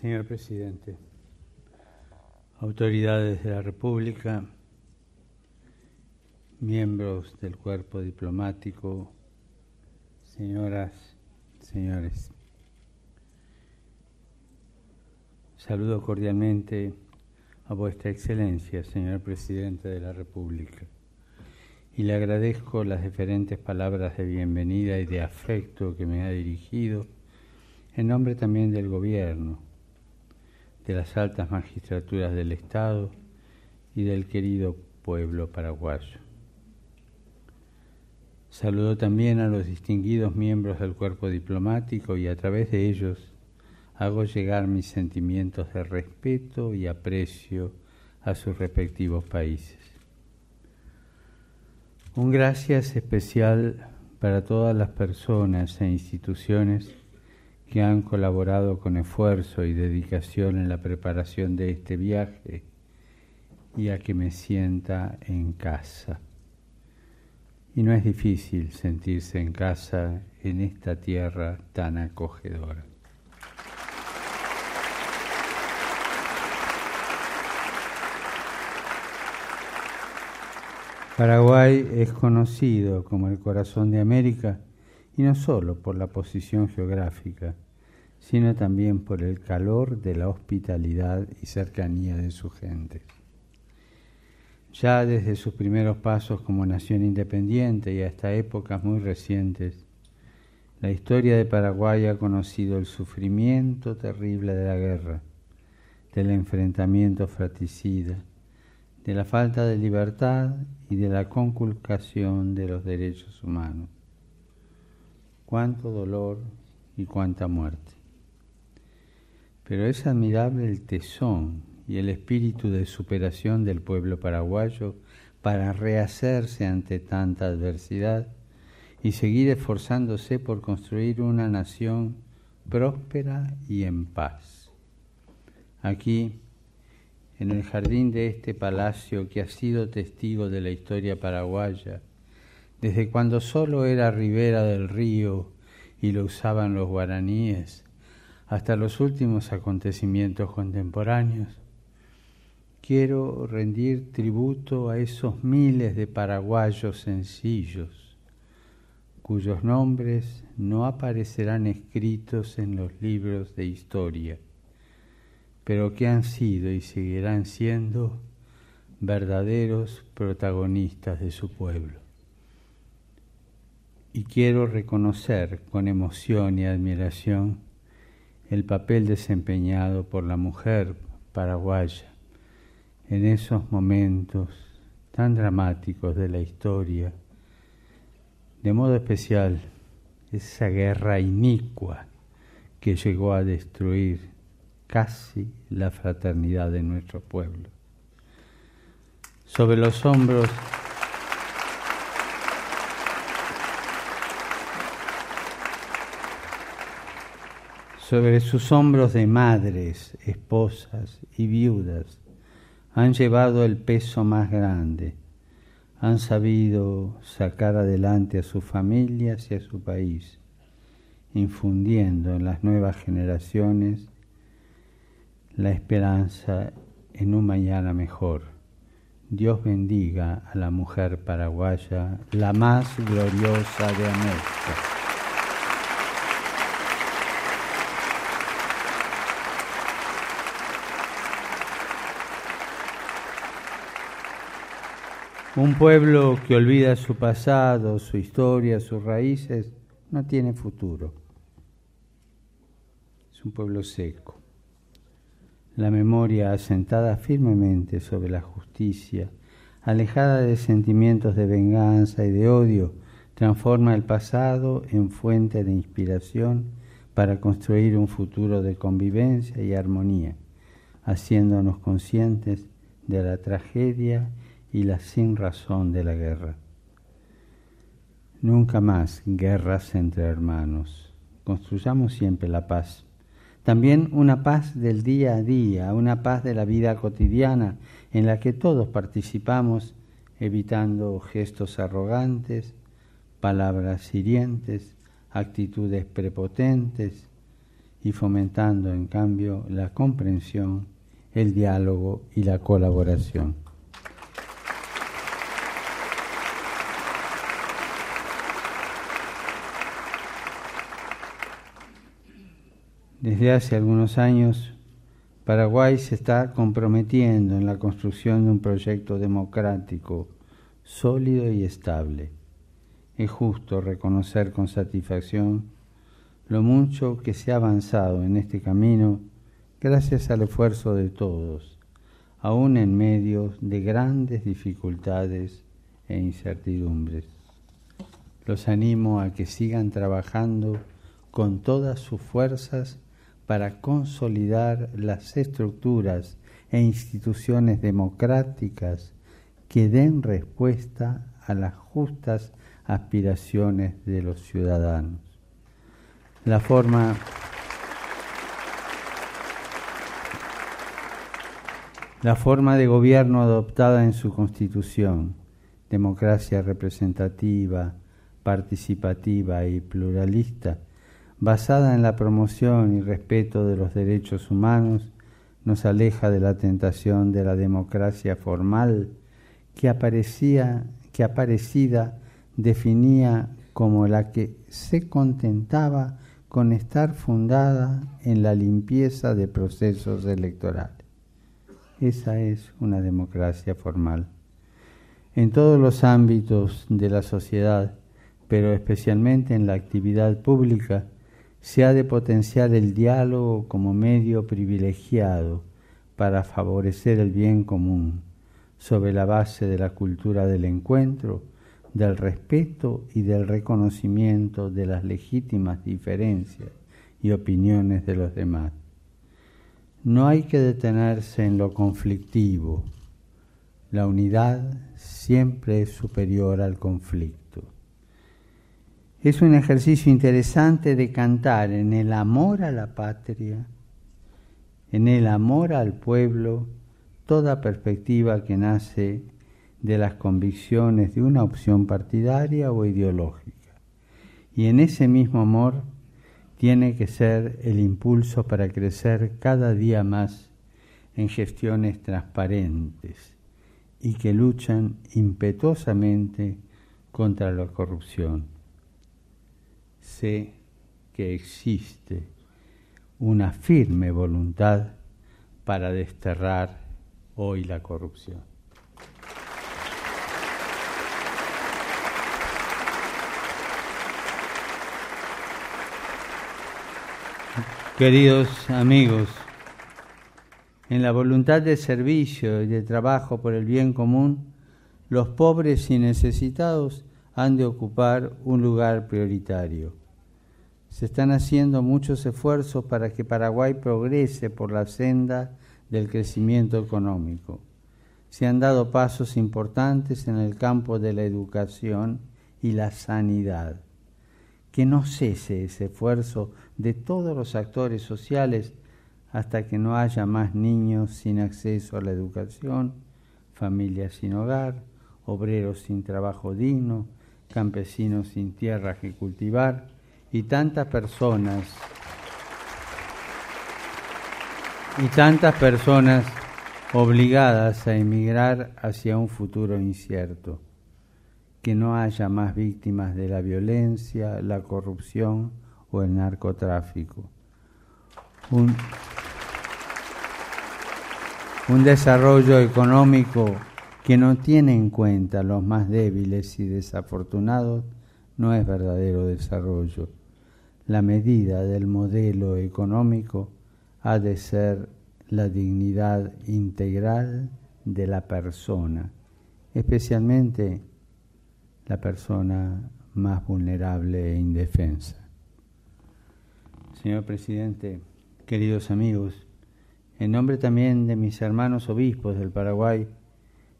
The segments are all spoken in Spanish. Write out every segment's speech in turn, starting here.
Señor presidente, autoridades de la República, miembros del cuerpo diplomático, señoras, señores. Saludo cordialmente a vuestra excelencia, señor presidente de la República, y le agradezco las diferentes palabras de bienvenida y de afecto que me ha dirigido, en nombre también del gobierno, de las altas magistraturas del Estado y del querido pueblo paraguayo. Saludo también a los distinguidos miembros del cuerpo diplomático y a través de ellos hago llegar mis sentimientos de respeto y aprecio a sus respectivos países. Un gracias especial para todas las personas e instituciones que han colaborado con esfuerzo y dedicación en la preparación de este viaje y a que me sienta en casa. Y no es difícil sentirse en casa en esta tierra tan acogedora. Paraguay es conocido como el corazón de América y no solo por la posición geográfica, sino también por el calor de la hospitalidad y cercanía de su gente. Ya desde sus primeros pasos como nación independiente y hasta épocas muy recientes, la historia de Paraguay ha conocido el sufrimiento terrible de la guerra, del enfrentamiento fratricida, de la falta de libertad y de la conculcación de los derechos humanos. Cuánto dolor y cuánta muerte. Pero es admirable el tesón y el espíritu de superación del pueblo paraguayo para rehacerse ante tanta adversidad y seguir esforzándose por construir una nación próspera y en paz. Aquí, en el jardín de este palacio que ha sido testigo de la historia paraguaya, desde cuando solo era ribera del río y lo usaban los guaraníes, hasta los últimos acontecimientos contemporáneos, quiero rendir tributo a esos miles de paraguayos sencillos, cuyos nombres no aparecerán escritos en los libros de historia, pero que han sido y seguirán siendo verdaderos protagonistas de su pueblo. Y quiero reconocer con emoción y admiración el papel desempeñado por la mujer paraguaya en esos momentos tan dramáticos de la historia, de modo especial esa guerra inicua que llegó a destruir casi la fraternidad de nuestro pueblo. Sobre los hombros sobre sus hombros de madres, esposas y viudas han llevado el peso más grande, han sabido sacar adelante a sus familias y a su país, infundiendo en las nuevas generaciones la esperanza en un mañana mejor. Dios bendiga a la mujer paraguaya, la más gloriosa de América. Un pueblo que olvida su pasado, su historia, sus raíces, no tiene futuro. Es un pueblo seco. La memoria asentada firmemente sobre la justicia, alejada de sentimientos de venganza y de odio, transforma el pasado en fuente de inspiración para construir un futuro de convivencia y armonía, haciéndonos conscientes de la tragedia y la sin razón de la guerra. Nunca más guerras entre hermanos. Construyamos siempre la paz. También una paz del día a día, una paz de la vida cotidiana en la que todos participamos, evitando gestos arrogantes, palabras hirientes, actitudes prepotentes y fomentando en cambio la comprensión, el diálogo y la colaboración. Desde hace algunos años, Paraguay se está comprometiendo en la construcción de un proyecto democrático sólido y estable. Es justo reconocer con satisfacción lo mucho que se ha avanzado en este camino gracias al esfuerzo de todos, aún en medio de grandes dificultades e incertidumbres. Los animo a que sigan trabajando con todas sus fuerzas para consolidar las estructuras e instituciones democráticas que den respuesta a las justas aspiraciones de los ciudadanos. La forma la forma de gobierno adoptada en su constitución, democracia representativa, participativa y pluralista, basada en la promoción y respeto de los derechos humanos, nos aleja de la tentación de la democracia formal que aparecía que aparecida definía como la que se contentaba con estar fundada en la limpieza de procesos electorales. Esa es una democracia formal. En todos los ámbitos de la sociedad, pero especialmente en la actividad pública, se ha de potenciar el diálogo como medio privilegiado para favorecer el bien común, sobre la base de la cultura del encuentro, del respeto y del reconocimiento de las legítimas diferencias y opiniones de los demás. No hay que detenerse en lo conflictivo. La unidad siempre es superior al conflicto. Es un ejercicio interesante de cantar en el amor a la patria, en el amor al pueblo, toda perspectiva que nace de las convicciones de una opción partidaria o ideológica. Y en ese mismo amor tiene que ser el impulso para crecer cada día más en gestiones transparentes y que luchan impetuosamente contra la corrupción sé que existe una firme voluntad para desterrar hoy la corrupción. Queridos amigos, en la voluntad de servicio y de trabajo por el bien común, los pobres y necesitados han de ocupar un lugar prioritario. Se están haciendo muchos esfuerzos para que Paraguay progrese por la senda del crecimiento económico. Se han dado pasos importantes en el campo de la educación y la sanidad. Que no cese ese esfuerzo de todos los actores sociales hasta que no haya más niños sin acceso a la educación, familias sin hogar, obreros sin trabajo digno, campesinos sin tierra que cultivar y tantas personas y tantas personas obligadas a emigrar hacia un futuro incierto, que no haya más víctimas de la violencia, la corrupción o el narcotráfico. Un, un desarrollo económico que no tiene en cuenta los más débiles y desafortunados no es verdadero desarrollo. La medida del modelo económico ha de ser la dignidad integral de la persona, especialmente la persona más vulnerable e indefensa. Señor presidente, queridos amigos, en nombre también de mis hermanos obispos del Paraguay,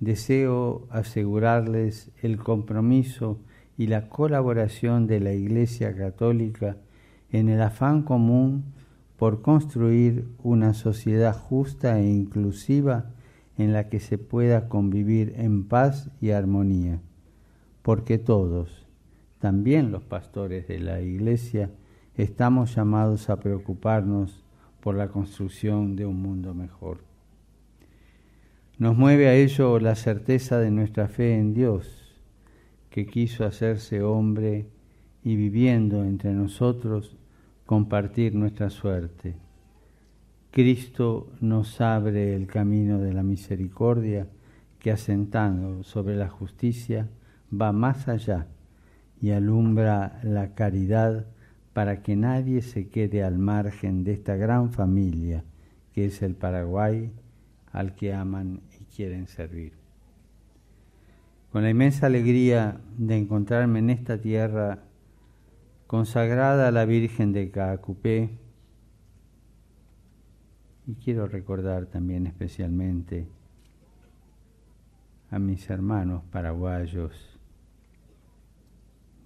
deseo asegurarles el compromiso y la colaboración de la Iglesia Católica en el afán común por construir una sociedad justa e inclusiva en la que se pueda convivir en paz y armonía, porque todos, también los pastores de la Iglesia, estamos llamados a preocuparnos por la construcción de un mundo mejor. Nos mueve a ello la certeza de nuestra fe en Dios, que quiso hacerse hombre y viviendo entre nosotros compartir nuestra suerte. Cristo nos abre el camino de la misericordia que asentando sobre la justicia va más allá y alumbra la caridad para que nadie se quede al margen de esta gran familia que es el Paraguay al que aman y quieren servir. Con la inmensa alegría de encontrarme en esta tierra consagrada a la Virgen de Caacupé, y quiero recordar también especialmente a mis hermanos paraguayos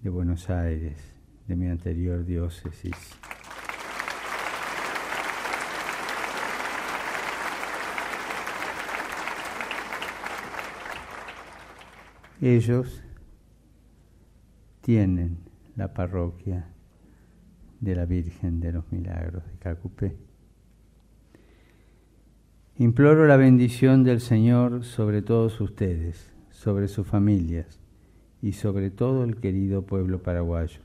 de Buenos Aires, de mi anterior diócesis. Ellos tienen la parroquia de la Virgen de los Milagros de Cacupé. Imploro la bendición del Señor sobre todos ustedes, sobre sus familias, y sobre todo el querido pueblo paraguayo.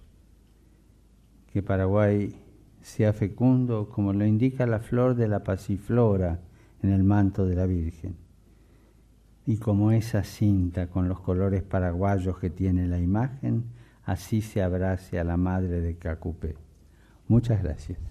Que Paraguay sea fecundo como lo indica la flor de la pasiflora en el manto de la Virgen. Y como esa cinta con los colores paraguayos que tiene la imagen, así se abrace a la madre de Cacupé. Muchas gracias.